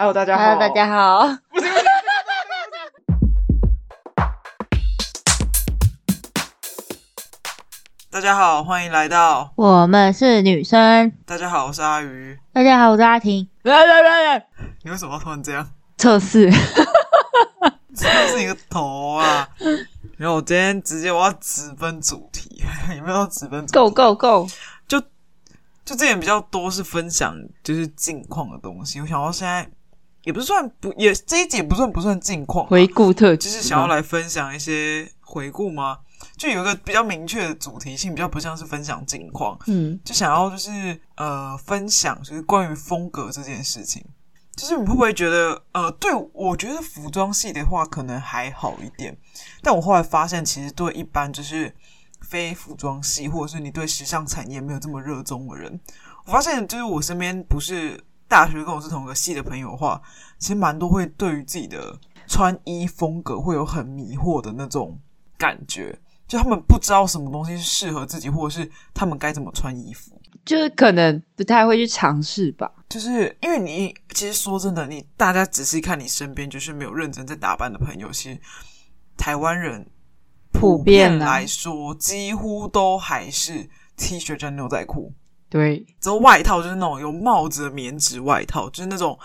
Hello，大家好。Hello，大家好。大家好，欢迎来到我们是女生。大家好，我是阿鱼。大家好，我是阿婷。来来来来，你为什么要突然这样？测试。测试你个头啊！没有，我今天直接我要直奔主题，有没有直奔主题？Go go go！就就这点比较多是分享就是近况的东西。我想到现在也不算不也这一集不算不算近况回顾特辑，就是想要来分享一些回顾吗？就有一个比较明确的主题性，比较不像是分享近况。嗯，就想要就是呃分享就是关于风格这件事情。就是你会不会觉得，呃，对，我觉得服装系的话可能还好一点，但我后来发现，其实对一般就是非服装系，或者是你对时尚产业没有这么热衷的人，我发现就是我身边不是大学跟我是同一个系的朋友的话，其实蛮多会对于自己的穿衣风格会有很迷惑的那种感觉，就他们不知道什么东西是适合自己，或者是他们该怎么穿衣服。就是可能不太会去尝试吧，就是因为你其实说真的，你大家仔细看你身边，就是没有认真在打扮的朋友，其实台湾人普遍来说，几乎都还是 T 恤加牛仔裤，对，之后外套就是那种有帽子的棉质外套，就是那种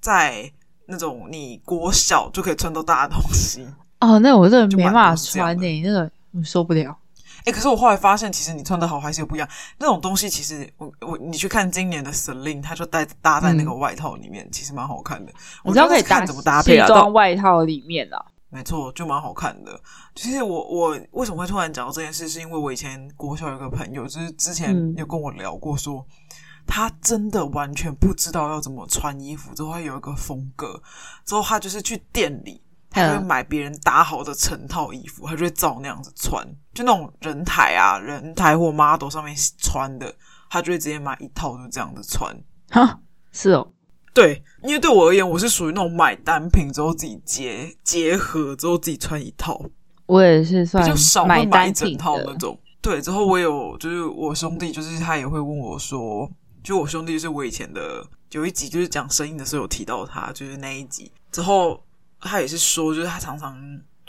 在那种你国小就可以穿到大的东西。哦，那我真的没办法穿诶、欸，那个我受不了。哎、欸，可是我后来发现，其实你穿的好还是有不一样。那种东西，其实我我你去看今年的 Celine，他就带搭在那个外套里面，嗯、其实蛮好看的。我知道可以搭怎么搭配啊，西装外套里面啊，没错，就蛮好看的。其实我我为什么会突然讲到这件事，是因为我以前国小有个朋友，就是之前有跟我聊过说，说、嗯、他真的完全不知道要怎么穿衣服，之后他有一个风格，之后他就是去店里。他会买别人打好的成套衣服，他就会照那样子穿，就那种人台啊、人台或 model 上面穿的，他就会直接买一套，就这样子穿。哈，是哦，对，因为对我而言，我是属于那种买单品之后自己结结合之后自己穿一套。我也是算比较少会买一整套那种。对，之后我有就是我兄弟，就是他也会问我说，就我兄弟就是我以前的有一集就是讲声音的时候有提到他，就是那一集之后。他也是说，就是他常常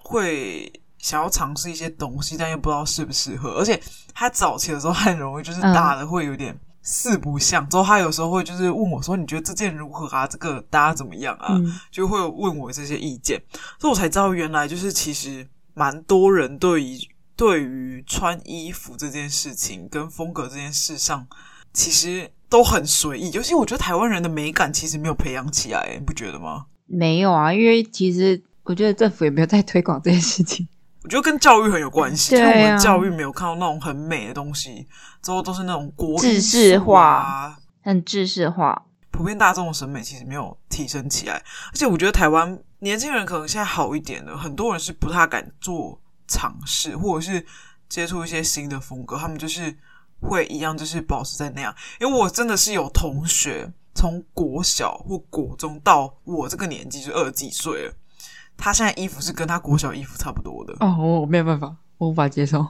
会想要尝试一些东西，但又不知道适不适合。而且他早期的时候很容易就是搭的会有点四不像。之后他有时候会就是问我说：“你觉得这件如何啊？这个搭怎么样啊？”就会问我这些意见。所以我才知道，原来就是其实蛮多人对于对于穿衣服这件事情跟风格这件事上，其实都很随意。尤其我觉得台湾人的美感其实没有培养起来，你不觉得吗？没有啊，因为其实我觉得政府也没有在推广这件事情。我觉得跟教育很有关系，因为我们教育没有看到那种很美的东西，之后都是那种国制式化，很制式化，普遍大众的审美其实没有提升起来。而且我觉得台湾年轻人可能现在好一点了，很多人是不太敢做尝试，或者是接触一些新的风格，他们就是会一样，就是保持在那样。因为我真的是有同学。从国小或国中到我这个年纪就二十几岁了，他现在衣服是跟他国小衣服差不多的哦，我没有办法，我无法接受。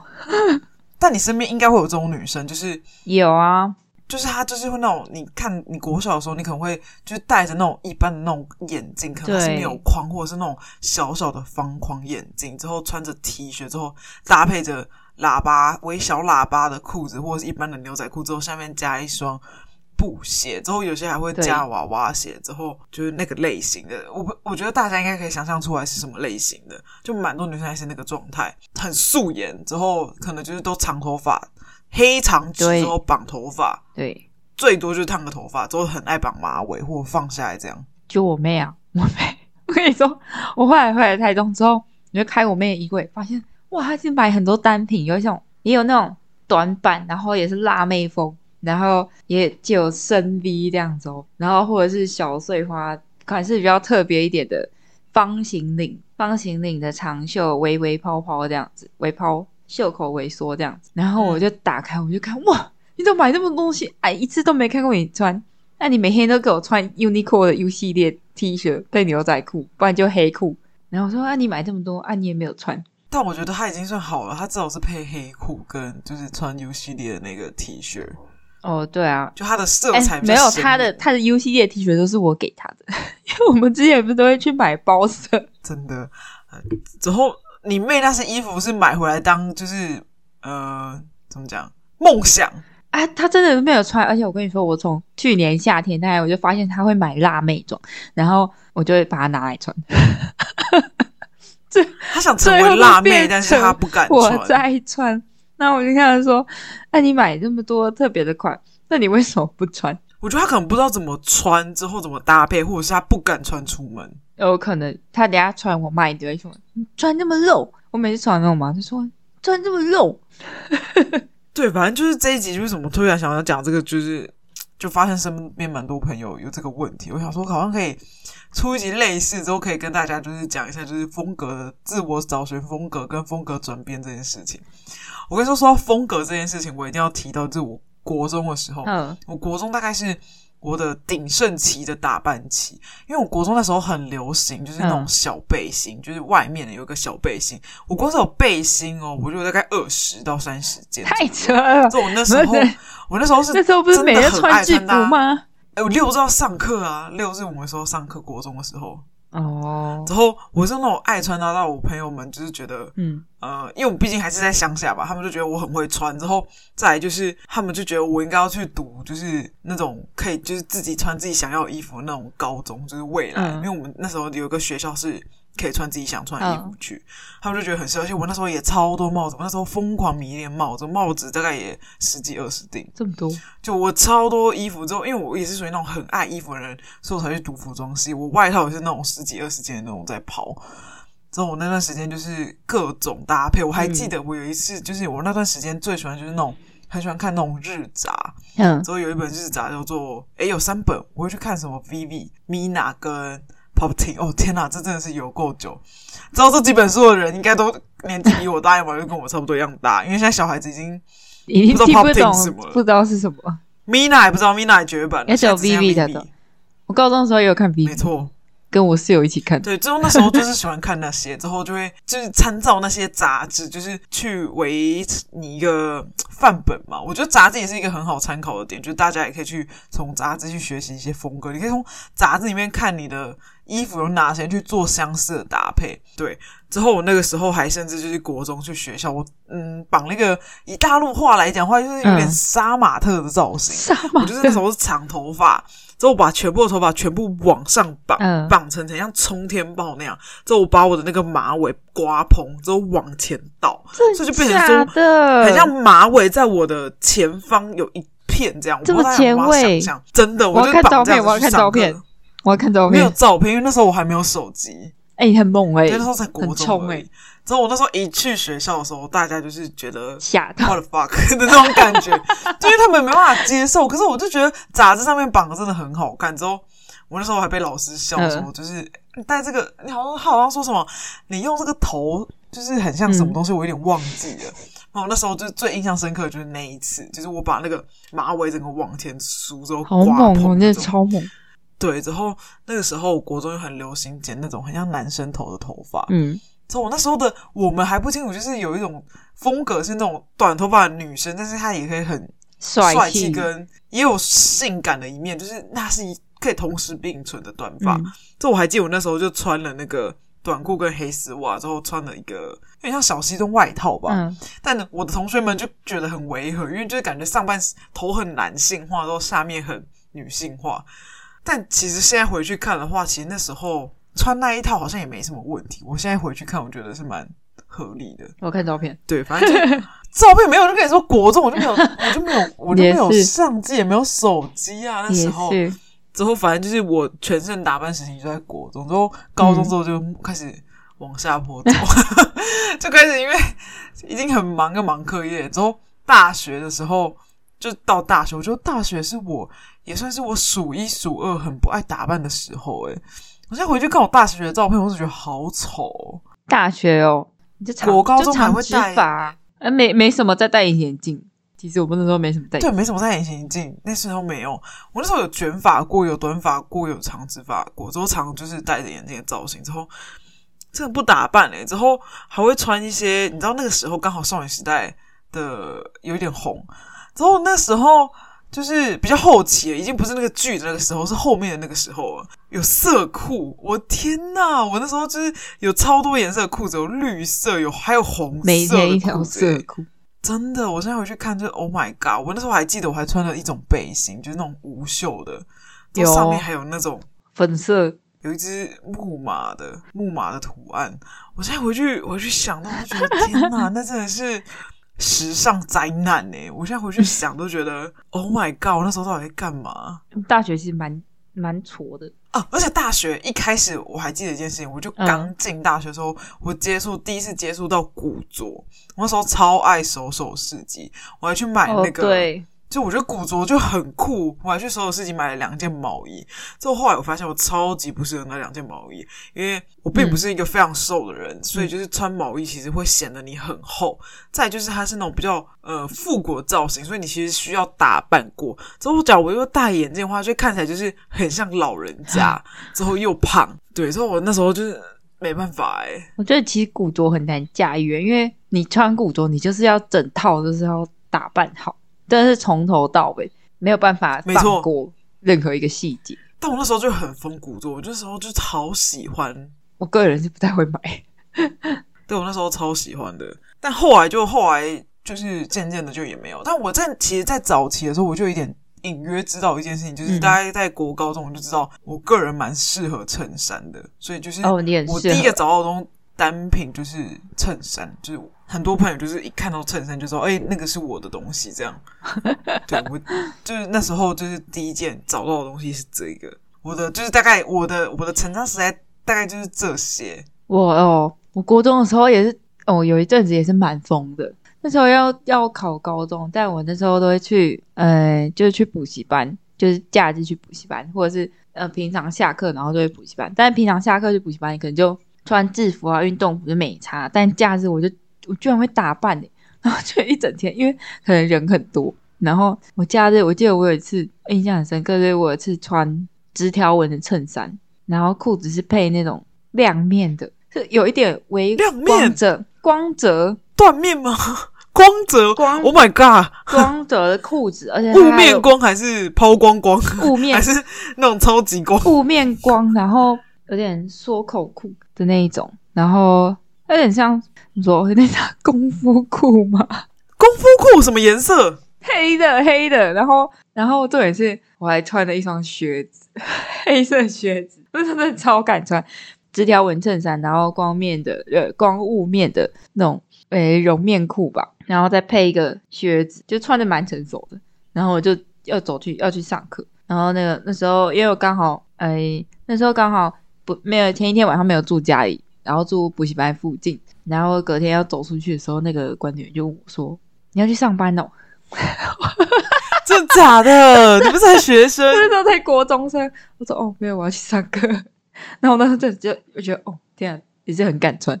但你身边应该会有这种女生，就是有啊，就是她就是会那种，你看你国小的时候，你可能会就是戴着那种一般的那种眼镜，可能是没有框，或者是那种小小的方框眼镜，之后穿着 T 恤，之后搭配着喇叭微小喇叭的裤子，或者是一般的牛仔裤，之后下面加一双。布鞋之后，有些还会加娃娃鞋。之后就是那个类型的，我我觉得大家应该可以想象出来是什么类型的，就蛮多女生还是那个状态，很素颜。之后可能就是都长头发，黑长直之后绑头发，对，最多就是烫个头发。之后很爱绑马尾或放下来这样。就我妹啊，我妹，我跟你说，我后来回来台中之后，你就开我妹的衣柜，发现哇，她是买很多单品，有一种也有那种短版，然后也是辣妹风。然后也就有深 V 这样子哦，然后或者是小碎花款式比较特别一点的方形领、方形领的长袖微微泡泡这样子，微泡袖口微缩这样子。然后我就打开，我就看哇，你怎么买那么多东西？哎，一次都没看过你穿。那你每天都给我穿 Uniqlo 的 U 系列 T 恤配牛仔裤，不然就黑裤。然后我说啊，你买这么多啊，你也没有穿。但我觉得他已经算好了，他至少是配黑裤跟就是穿 U 系列的那个 T 恤。哦，对啊，就它的色彩没有他的他的 U 系列 T 恤都是我给他的，因为我们之前不是都会去买包色，真的。之后你妹那些衣服是买回来当就是呃怎么讲梦想啊？她真的没有穿，而且我跟你说，我从去年夏天大概我就发现她会买辣妹装，然后我就会把它拿来穿。这她想成为辣妹，但是她不敢穿。我在穿。那我就看他说：“那、啊、你买这么多特别的款，那你为什么不穿？”我觉得他可能不知道怎么穿，之后怎么搭配，或者是他不敢穿出门。有可能他等下穿我妈一定会说：“你穿那么露。”我每次穿那种嘛，就说：“穿这么露。”对，反正就是这一集，就是什么突然想要讲这个，就是就发现身边蛮多朋友有这个问题。我想说，好像可以出一集类似之后，可以跟大家就是讲一下，就是风格的自我找寻风格跟风格转变这件事情。我跟你说，说到风格这件事情，我一定要提到，就是我国中的时候，嗯，我国中大概是我的鼎盛期的打扮期，因为我国中那时候很流行，就是那种小背心，嗯、就是外面的有一个小背心。我光是有背心哦，我就大概二十到三十件，太扯了。就我那时候，我那时候是那时候不是每天穿制服吗？哎、欸，我六日要上课啊，六日我们时候上课，国中的时候。哦，之后我是那种爱穿搭，到我朋友们就是觉得，嗯，呃，因为我毕竟还是在乡下吧，他们就觉得我很会穿。之后再来就是，他们就觉得我应该要去读，就是那种可以就是自己穿自己想要的衣服的那种高中，就是未来，嗯、因为我们那时候有一个学校是。可以穿自己想穿的衣服去，嗯、他们就觉得很适合。而且我那时候也超多帽子，我那时候疯狂迷恋帽子，帽子大概也十几二十顶，这么多。就我超多衣服之后，因为我也是属于那种很爱衣服的人，所以我才去读服装系。我外套也是那种十几二十件的那种在跑。之后我那段时间就是各种搭配。我还记得我有一次，就是我那段时间最喜欢就是那种很喜欢看那种日杂。嗯。之后有一本日杂叫做，诶，有三本，我会去看什么 Vivi、Mina 跟。Pop Teen 哦天哪，这真的是有够久！知道这几本书的人，应该都年纪比我大一点，就跟我差不多一样大。因为现在小孩子已经已经不知道 Pop Teen 是什么了，不知道是什么。Mina 也不知道，Mina 绝版，也是有 Vivi 的。我高中的时候也有看 Vivi，没错。跟我室友一起看，对，之后那时候就是喜欢看那些，之后就会就是参照那些杂志，就是去为你一个范本嘛。我觉得杂志也是一个很好参考的点，就是大家也可以去从杂志去学习一些风格。你可以从杂志里面看你的衣服有哪些去做相似的搭配。对，之后我那个时候还甚至就是国中去学校，我嗯绑那个以大陆话来讲的话，就是有点杀马特的造型。杀马特，我就是那时候是长头发。之后把全部的头发全部往上绑，绑、嗯、成很像冲天炮那样。之后我把我的那个马尾刮蓬，之后往前倒，所以就变成说很像马尾在我的前方有一片这样。这么前卫，真的，我就绑这样我要看照片，我要看照片，没有照片，因为那时候我还没有手机。哎、欸，很猛哎、欸，那时候在国中哎。之后我那时候一去学校的时候，大家就是觉得吓到 what the fuck 的那种感觉，就因为他们没办法接受。可是我就觉得杂志上面绑的真的很好看。之后我那时候还被老师笑说，就是你戴这个，你好像好像说什么，你用这个头就是很像什么东西，我有点忘记了。然后那时候就最印象深刻的就是那一次，就是我把那个马尾整个往前梳之后，好猛哦，那超猛。对，之后那个时候国中又很流行剪那种很像男生头的头发，嗯。之后我那时候的我们还不清楚，就是有一种风格是那种短头发的女生，但是她也可以很帅气，跟也有性感的一面，就是那是一可以同时并存的短发。这、嗯、我还记得，我那时候就穿了那个短裤跟黑丝袜，之后穿了一个有点像小西装外套吧。嗯、但我的同学们就觉得很违和，因为就是感觉上半头很男性化，然后下面很女性化。但其实现在回去看的话，其实那时候。穿那一套好像也没什么问题。我现在回去看，我觉得是蛮合理的。我看照片，对，反正就照片没有，就跟你说国中我就没有，我就没有，我就没有相机，也没有手机啊。那时候之后，反正就是我全身打扮时期就在国中，之后高中之后就开始往下坡走，嗯、就开始因为已经很忙，要忙课业。之后大学的时候就到大学，我觉得大学是我也算是我数一数二很不爱打扮的时候、欸，诶我现在回去看我大学的照片，我是觉得好丑。大学哦，你就长，我高中还会戴发，呃，没没什么在戴隐形眼镜。其实我不能说没什么戴，对，没什么戴隐形眼镜。那时候没有，我那时候有卷发过，有短发过，有长直发过。之后长就是戴着眼镜的造型。之后真的不打扮诶，之后还会穿一些，你知道那个时候刚好少女时代的有一点红。之后那时候就是比较后期了，已经不是那个剧的那个时候，是后面的那个时候了。有色裤，我天呐，我那时候就是有超多颜色的裤子，有绿色，有还有红色，每天一条色裤。真的，我现在回去看，就 Oh my God！我那时候还记得，我还穿了一种背心，就是那种无袖的，有上面还有那种粉色，有一只木马的木马的图案。我现在回去回去想到，我觉得天呐，那真的是时尚灾难呢！我现在回去想都觉得 Oh my God！我那时候到底在干嘛？大学其实蛮蛮挫的。啊！而且大学一开始我还记得一件事情，我就刚进大学的时候，嗯、我接触第一次接触到古着，我那时候超爱手手市集，我还去买那个。哦、对。就我觉得古着就很酷，我还去所有市集买了两件毛衣。之后后来我发现我超级不适合那两件毛衣，因为我并不是一个非常瘦的人，嗯、所以就是穿毛衣其实会显得你很厚。再就是它是那种比较呃复古的造型，所以你其实需要打扮过。之后假如我又戴眼镜的话，就看起来就是很像老人家。之后又胖，对，所以我那时候就是没办法哎、欸。我觉得其实古着很难驾驭，因为你穿古着，你就是要整套就是要打扮好。真的是从头到尾没有办法放过任何一个细节。但我那时候就很疯古着，我那时候就超喜欢。我个人是不太会买，对，我那时候超喜欢的。但后来就后来就是渐渐的就也没有。但我在其实，在早期的时候，我就有点隐约知道一件事情，就是大概在国高中我就知道，我个人蛮适合衬衫的。所以就是哦，你很我第一个找到的东。单品就是衬衫，就是很多朋友就是一看到衬衫就说：“哎、欸，那个是我的东西。”这样，对我就是那时候就是第一件找到的东西是这个。我的就是大概我的我的成长时代大概就是这些。我哦，我国中的时候也是哦，有一阵子也是蛮疯的。那时候要要考高中，但我那时候都会去，呃，就是去补习班，就是假日去补习班，或者是呃平常下课然后就会补习班。但是平常下课去补习班，你可能就。穿制服啊，运动服就没差，但假日我就我居然会打扮诶，然后就一整天，因为可能人很多，然后我假日我记得我有一次印象很深刻，就是我有一次穿直条纹的衬衫，然后裤子是配那种亮面的，是有一点微光泽亮面光泽缎面吗？光泽光，Oh my god，光泽的裤子，而且雾面光还是抛光光？雾面还是那种超级光？雾面光，然后有点缩口裤。的那一种，然后有点像你说 那种功夫裤吗？功夫裤什么颜色？黑的，黑的。然后，然后重点是我还穿了一双靴子，黑色靴子，我真的超敢穿。直条纹衬衫，然后光面的，呃，光雾面的那种，诶，绒面裤吧。然后再配一个靴子，就穿的蛮成熟的。然后我就要走去要去上课，然后那个那时候因为我刚好，诶，那时候刚好不。没有，前一天晚上没有住家里，然后住补习班附近，然后隔天要走出去的时候，那个管理员就问我说：“你要去上班哦？” 真的假的？你不是才学生？那时候在国中生。我说：“哦，没有，我要去上课。” 然后我当时就就我觉得：“哦，天啊，也是很敢穿。”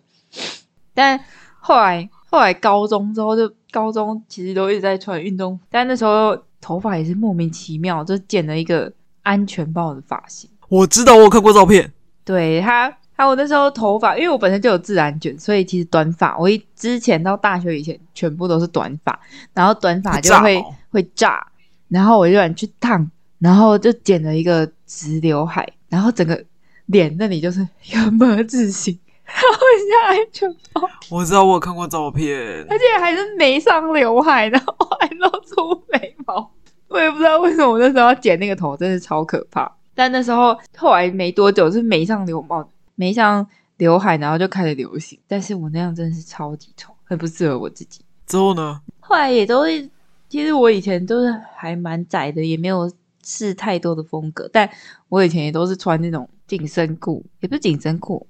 但后来后来高中之后，就高中其实都一直在穿运动，但那时候头发也是莫名其妙，就剪了一个安全帽的发型。我知道，我有看过照片。对他，还有我那时候头发，因为我本身就有自然卷，所以其实短发，我一之前到大学以前全部都是短发，然后短发就会会炸，哦、会炸，然后我就想去烫，然后就剪了一个直刘海，然后整个脸那里就是一个 么字形，然后下来全部。我知道我有看过照片，而且还是没上刘海，然后还露出眉毛，我也不知道为什么我那时候要剪那个头，真是超可怕。但那时候后来没多久，是没上刘帽，没像刘海，然后就开始流行。但是我那样真的是超级丑，很不适合我自己。之后呢？后来也都是，其实我以前都是还蛮窄的，也没有试太多的风格。但我以前也都是穿那种紧身裤，也不是紧身裤，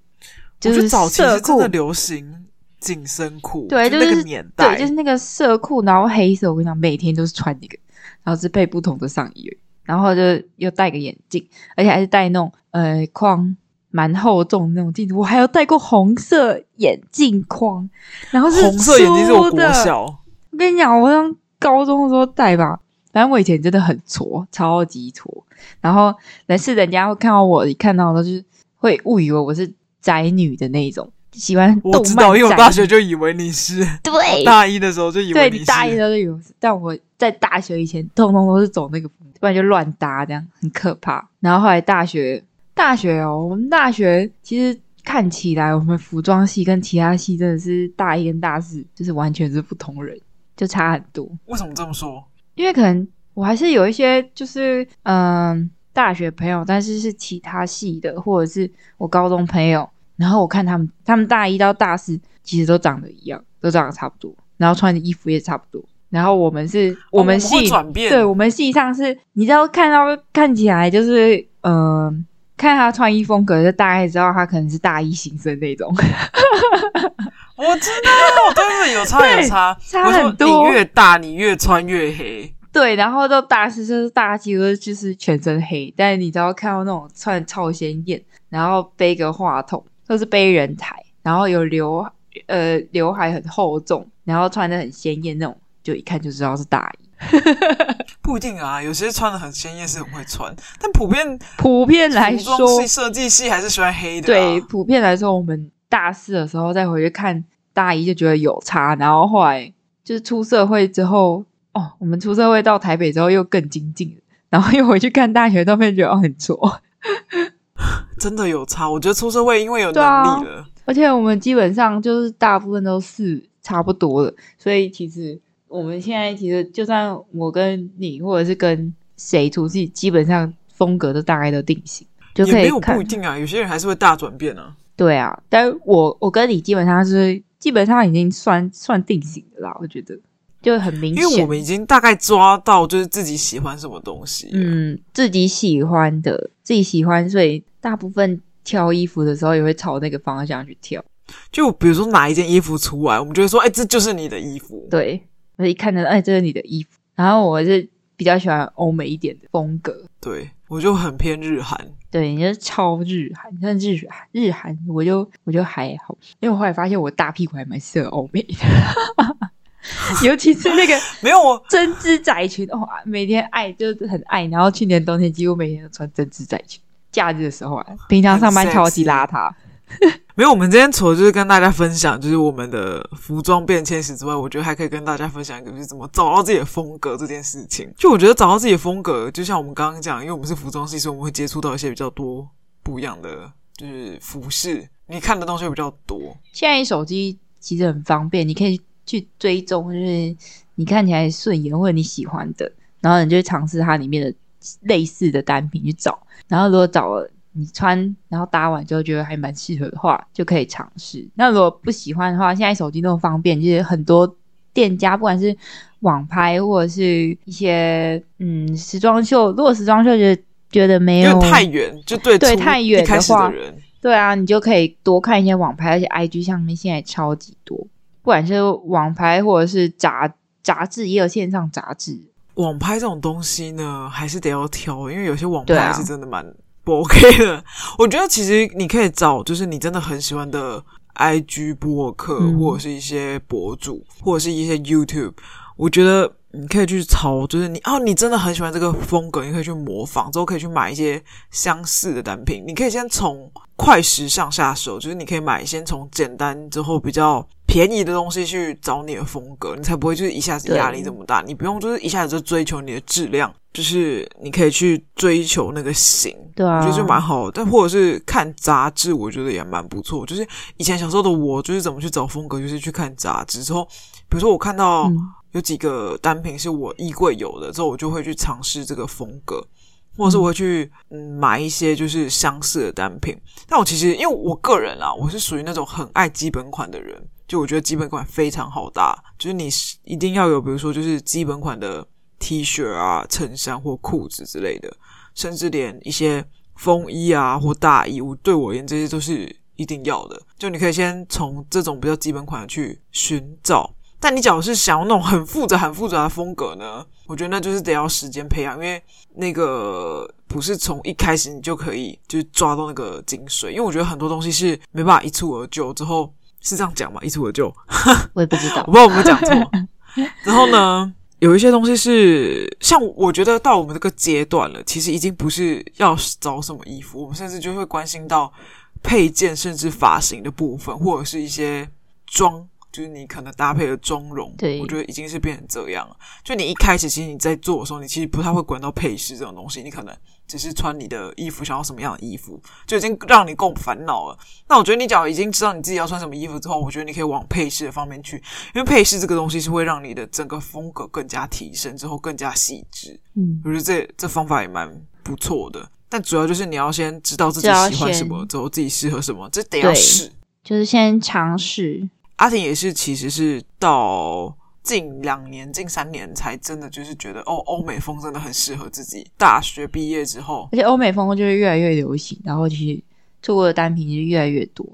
就是早期是真的流行紧身裤，对，就那个年代，对，就是那个色裤，然后黑色。我跟你讲，每天都是穿那个，然后是配不同的上衣。然后就又戴个眼镜，而且还是戴那种呃框蛮厚重的那种镜子。我还有戴过红色眼镜框，然后是红色眼镜是我国小。我跟你讲，我上高中的时候戴吧，反正我以前真的很挫，超级挫。然后但是人家会看到我，一看到都是会误以为我是宅女的那种。喜欢动漫。我知道，因为我大学就以为你是。对，大一的时候就以为你是。对，你大一的时候就以为是，但我在大学以前，通通都是走那个，不然就乱搭，这样很可怕。然后后来大学，大学哦，我们大学其实看起来，我们服装系跟其他系真的是大一跟大四就是完全是不同人，就差很多。为什么这么说？因为可能我还是有一些就是嗯。大学朋友，但是是其他系的，或者是我高中朋友。然后我看他们，他们大一到大四其实都长得一样，都长得差不多，然后穿的衣服也差不多。然后我们是，我们系，哦、我们对我们系上是，你知道看到看起来就是，嗯、呃，看他穿衣风格就大概知道他可能是大一新生那种。我知道，对对，有差 有差，差很多。你越大，你越穿越黑。对，然后到大四就是大几乎就是全身黑，但是你知道看到那种穿超鲜艳，然后背个话筒，都是背人台，然后有刘呃刘海很厚重，然后穿的很鲜艳那种，就一看就知道是大一。不一定啊，有些穿的很鲜艳是很会穿，但普遍普遍来说，设计系还是喜欢黑的啊。对，普遍来说，我们大四的时候再回去看大一就觉得有差，然后后来就是出社会之后。哦，我们出社会到台北之后又更精进，然后又回去看大学照片，觉得哦很错，真的有差。我觉得出社会因为有能力了，啊，而且我们基本上就是大部分都是差不多的，所以其实我们现在其实就算我跟你或者是跟谁出去，基本上风格都大概都定型，就可以看。也没有不一定啊，有些人还是会大转变啊。对啊，但我我跟你基本上是基本上已经算算定型的啦，我觉得。就很明显，因为我们已经大概抓到就是自己喜欢什么东西。嗯，自己喜欢的，自己喜欢，所以大部分挑衣服的时候也会朝那个方向去挑。就比如说哪一件衣服出来，我们就会说：“哎、欸，这就是你的衣服。”对，我一看到，哎，这是你的衣服。然后我是比较喜欢欧美一点的风格。对，我就很偏日韩。对，你就是超日韩，像日韩，日韩，我就我就还好，因为我后来发现我大屁股还蛮适合欧美的。尤其是那个 没有我针织窄裙哦，每天爱就是很爱，然后去年冬天几乎每天都穿针织窄裙。假日的时候啊，平常上班超级邋遢。没有，我们今天除了就是跟大家分享就是我们的服装变迁史之外，我觉得还可以跟大家分享一个就是怎么找到自己的风格这件事情。就我觉得找到自己的风格，就像我们刚刚讲，因为我们是服装系，所以我们会接触到一些比较多不一样的就是服饰，你看的东西比较多。现在手机其实很方便，你可以。去追踪，就是你看起来顺眼或者你喜欢的，然后你就尝试它里面的类似的单品去找，然后如果找了你穿，然后搭完之后觉得还蛮适合的话，就可以尝试。那如果不喜欢的话，现在手机那么方便，就是很多店家不管是网拍或者是一些嗯时装秀，如果时装秀觉得觉得没有太远，就对对太远的话的，对啊，你就可以多看一些网拍，而且 IG 上面现在超级多。不管是网拍或者是杂杂志，也有线上杂志。网拍这种东西呢，还是得要挑，因为有些网拍是真的蛮不 OK 的。啊、我觉得其实你可以找，就是你真的很喜欢的 IG 博客，嗯、或者是一些博主，或者是一些 YouTube。我觉得你可以去抄，就是你哦，你真的很喜欢这个风格，你可以去模仿，之后可以去买一些相似的单品。你可以先从快时尚下手，就是你可以买，先从简单之后比较便宜的东西去找你的风格，你才不会就是一下子压力这么大。你不用就是一下子就追求你的质量，就是你可以去追求那个型，对啊，我觉得就蛮好的。但或者是看杂志，我觉得也蛮不错。就是以前小时候的我，就是怎么去找风格，就是去看杂志之后，比如说我看到有几个单品是我衣柜有的，之后我就会去尝试这个风格。或者是我会去嗯买一些就是相似的单品，但我其实因为我个人啊，我是属于那种很爱基本款的人，就我觉得基本款非常好搭，就是你一定要有，比如说就是基本款的 T 恤啊、衬衫或裤子之类的，甚至连一些风衣啊或大衣，我对我而言这些都是一定要的。就你可以先从这种比较基本款的去寻找。但你假如是想要那种很复杂、很复杂的风格呢？我觉得那就是得要时间培养，因为那个不是从一开始你就可以就是抓到那个精髓。因为我觉得很多东西是没办法一蹴而就，之后是这样讲嘛？一蹴而就，我也不知道，我不知道有没有讲错。然后呢，有一些东西是像我觉得到我们这个阶段了，其实已经不是要找什么衣服，我们甚至就会关心到配件，甚至发型的部分，或者是一些妆，就是你可能搭配的妆容，对，我觉得已经是变成这样了。就你一开始其实你在做的时候，你其实不太会管到配饰这种东西，你可能只是穿你的衣服，想要什么样的衣服，就已经让你够烦恼了。那我觉得你只要已经知道你自己要穿什么衣服之后，我觉得你可以往配饰的方面去，因为配饰这个东西是会让你的整个风格更加提升，之后更加细致。嗯，我觉得这这方法也蛮不错的。但主要就是你要先知道自己喜欢什么，之后自己适合什么，这得要试，就是先尝试。阿婷也是，其实是到近两年、近三年才真的就是觉得哦，欧美风真的很适合自己。大学毕业之后，而且欧美风就是越来越流行，然后其实做过的单品就越来越多，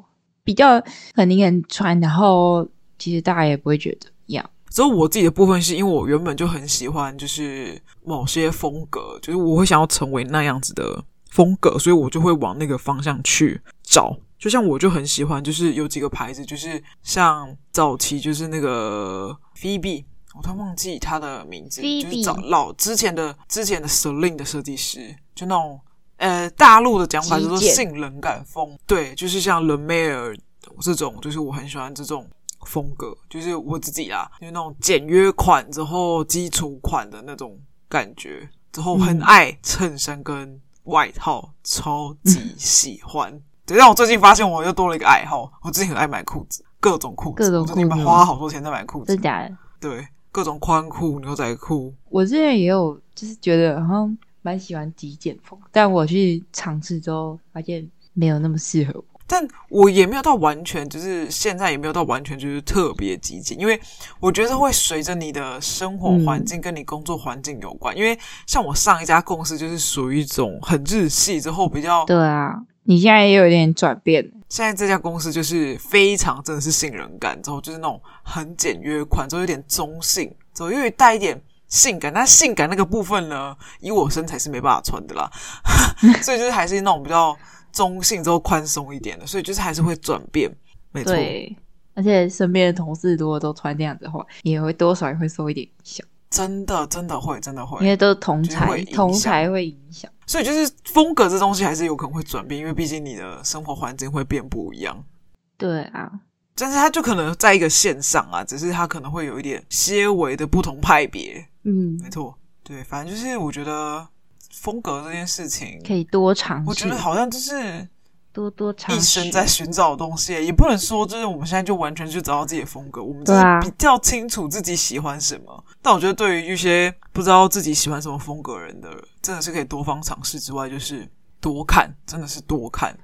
比较很多人穿，然后其实大家也不会觉得一样。所以我自己的部分是因为我原本就很喜欢，就是某些风格，就是我会想要成为那样子的风格，所以我就会往那个方向去找。就像我就很喜欢，就是有几个牌子，就是像早期就是那个 Phoebe，我都忘记他的名字，Phoebe 就是早老之前的之前的 Celine 的设计师，就那种呃大陆的讲法叫做性冷感风，对，就是像 Le Mer 这种，就是我很喜欢这种。风格就是我自己啦，就是那种简约款之后基础款的那种感觉，之后很爱衬衫跟外套，超级喜欢。嗯、对，但我最近发现我又多了一个爱好，我最近很爱买裤子，各种裤子，各种裤子，我最近花好多钱在买裤子，真的假的？对，各种宽裤、牛仔裤。我之前也有，就是觉得好像蛮喜欢极简风，但我去尝试之后发现没有那么适合我。但我也没有到完全，就是现在也没有到完全就是特别极简，因为我觉得会随着你的生活环境跟你工作环境有关。嗯、因为像我上一家公司就是属于一种很日系之后比较对啊，你现在也有点转变。现在这家公司就是非常真的是信任感，之后就是那种很简约款，之后有点中性，之后又带一点性感。但性感那个部分呢，以我身材是没办法穿的啦，所以就是还是那种比较。中性之后宽松一点的，所以就是还是会转变，没错。而且身边的同事如果都穿这样子的话，也会多少也会受一点影响。真的，真的会，真的会，因为都是同才，同才会影响。所以就是风格这东西还是有可能会转变，因为毕竟你的生活环境会变不一样。对啊，但是它就可能在一个线上啊，只是它可能会有一点些微的不同派别。嗯，没错，对，反正就是我觉得。风格这件事情可以多尝试，我觉得好像就是多多尝试，一生在寻找的东西，也不能说就是我们现在就完全去找到自己的风格，我们就是比较清楚自己喜欢什么。啊、但我觉得对于一些不知道自己喜欢什么风格的人的，真的是可以多方尝试之外，就是多看，真的是多看。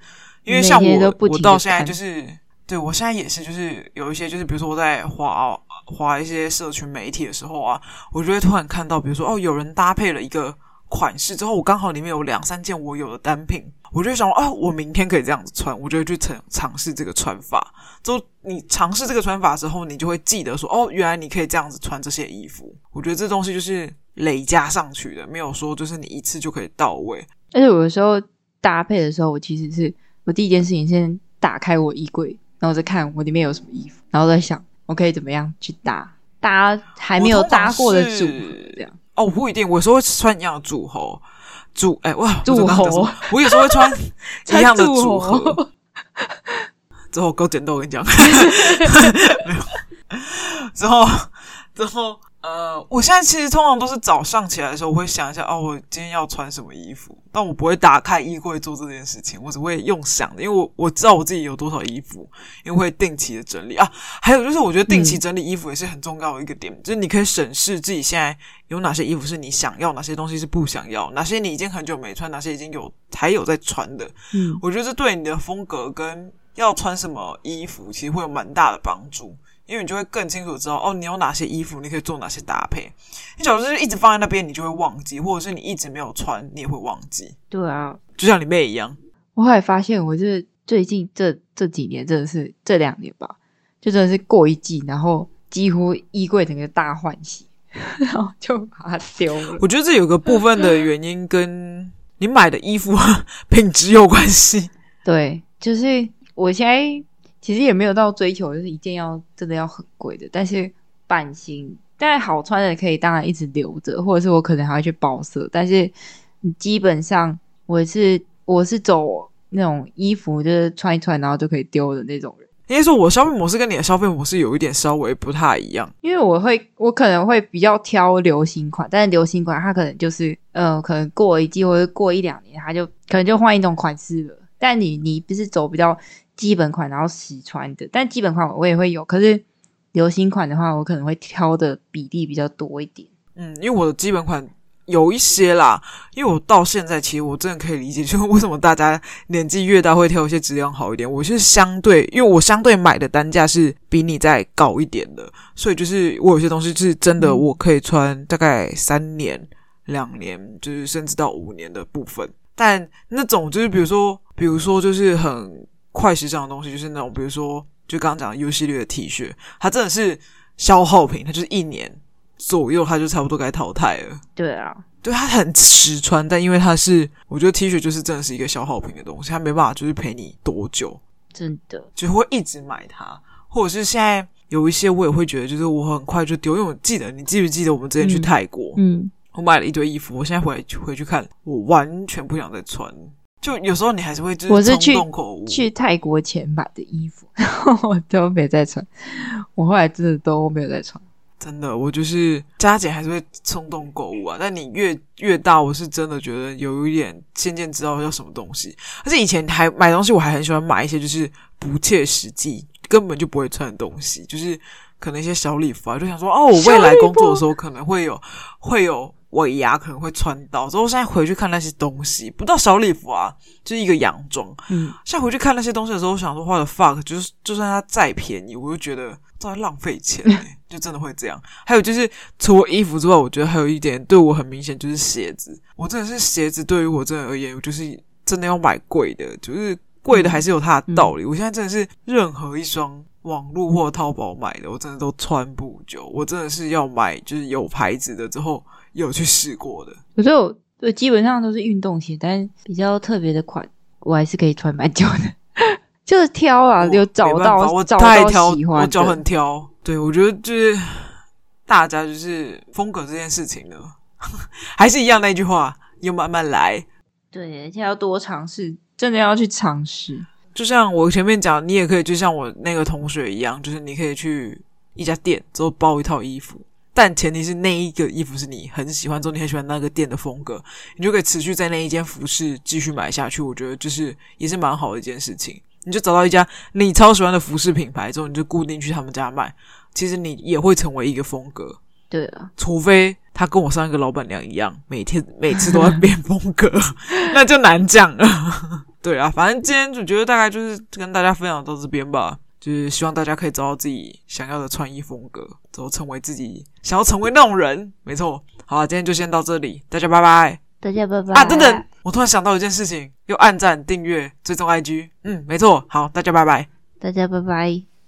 因为像我，我到现在就是，对我现在也是，就是有一些就是，比如说我在滑滑一些社群媒体的时候啊，我就会突然看到，比如说哦，有人搭配了一个。款式之后，我刚好里面有两三件我有的单品，我就想说啊，我明天可以这样子穿，我就会去尝尝试这个穿法。之后你尝试这个穿法之后，你就会记得说哦，原来你可以这样子穿这些衣服。我觉得这东西就是累加上去的，没有说就是你一次就可以到位。而且有的时候搭配的时候，我其实是我第一件事情先打开我衣柜，然后再看我里面有什么衣服，然后再想我可以怎么样去搭搭还没有搭过的组合这样。哦，不一定，我有时候会穿一样的组合，组哎哇，组合，我有时候会穿 一样的组合。之后够简单，我跟你讲，没有。之后，之后。呃，我现在其实通常都是早上起来的时候，我会想一下，哦，我今天要穿什么衣服，但我不会打开衣柜做这件事情，我只会用想的，因为我我知道我自己有多少衣服，因为会定期的整理啊。还有就是，我觉得定期整理衣服也是很重要的一个点，嗯、就是你可以审视自己现在有哪些衣服是你想要，哪些东西是不想要，哪些你已经很久没穿，哪些已经有还有在穿的。嗯，我觉得这对你的风格跟要穿什么衣服，其实会有蛮大的帮助。因为你就会更清楚知道哦，你有哪些衣服，你可以做哪些搭配。你假如就是一直放在那边，你就会忘记；或者是你一直没有穿，你也会忘记。对啊，就像你妹一样。我后来发现，我就是最近这这几年，真的是这两年吧，就真的是过一季，然后几乎衣柜整个大换洗，然后就把它丢了。我觉得这有个部分的原因跟你买的衣服 品质有关系。对，就是我现在。其实也没有到追求，就是一件要真的要很贵的，但是版型，但好穿的可以当然一直留着，或者是我可能还会去包色，但是基本上我是我是走那种衣服，就是穿一穿然后就可以丢的那种人。应该说，我消费模式跟你的消费模式有一点稍微不太一样，因为我会，我可能会比较挑流行款，但是流行款它可能就是，呃，可能过一季或者过一两年，它就可能就换一种款式了。但你你不是走比较基本款，然后实穿的，但基本款我也会有，可是流行款的话，我可能会挑的比例比较多一点。嗯，因为我的基本款。有一些啦，因为我到现在其实我真的可以理解，就是为什么大家年纪越大会挑一些质量好一点。我是相对，因为我相对买的单价是比你再高一点的，所以就是我有些东西是真的我可以穿大概三年、两年，就是甚至到五年的部分。但那种就是比如说，比如说就是很快时尚的东西，就是那种比如说就刚刚讲的 U 系列的 T 恤，它真的是消耗品，它就是一年。左右，它就差不多该淘汰了。对啊，对，它很实穿，但因为它是，我觉得 T 恤就是真的是一个消耗品的东西，它没办法就是陪你多久，真的就会一直买它，或者是现在有一些我也会觉得，就是我很快就丢，因为我记得你记不记得我们之前去泰国，嗯，我买了一堆衣服，我现在回来回去看，我完全不想再穿，就有时候你还是会就是冲动购物，去泰国前买的衣服，然后我都没再穿，我后来真的都没有再穿。真的，我就是加减还是会冲动购物啊。但你越越大，我是真的觉得有一点渐渐知道要什么东西。而且以前还买东西，我还很喜欢买一些就是不切实际、根本就不会穿的东西，就是可能一些小礼服啊，就想说哦，我未来工作的时候可能会有会有尾牙，可能会穿到。所以我现在回去看那些东西，不到小礼服啊，就是一个洋装。嗯，现在回去看那些东西的时候，我想说，what the fuck，就是就算它再便宜，我就觉得。在浪费钱、欸，就真的会这样。还有就是，除了衣服之外，我觉得还有一点对我很明显，就是鞋子。我真的是鞋子，对于我真的而言，我就是真的要买贵的，就是贵的还是有它的道理。我现在真的是任何一双网络或淘宝买的，我真的都穿不久。我真的是要买就是有牌子的，之后有去试过的。可是我对基本上都是运动鞋，但是比较特别的款，我还是可以穿蛮久的。就是挑啊，有找到我找到喜欢，我脚很挑。对，我觉得就是大家就是风格这件事情呢，还是一样那句话，要慢慢来。对，而且要多尝试，真的要去尝试。就像我前面讲，你也可以就像我那个同学一样，就是你可以去一家店之后包一套衣服，但前提是那一个衣服是你很喜欢，之后你很喜欢那个店的风格，你就可以持续在那一间服饰继续买下去。我觉得就是也是蛮好的一件事情。你就找到一家你超喜欢的服饰品牌之后，你就固定去他们家买。其实你也会成为一个风格，对啊，除非他跟我上一个老板娘一样，每天每次都在变风格，那就难讲了。对啊，反正今天就觉得大概就是跟大家分享到这边吧，就是希望大家可以找到自己想要的穿衣风格，之后成为自己想要成为那种人。没错，好啊，今天就先到这里，大家拜拜。大家拜拜啊！等等，我突然想到一件事情，又按赞、订阅、追踪 IG。嗯，没错。好，大家拜拜。大家拜拜。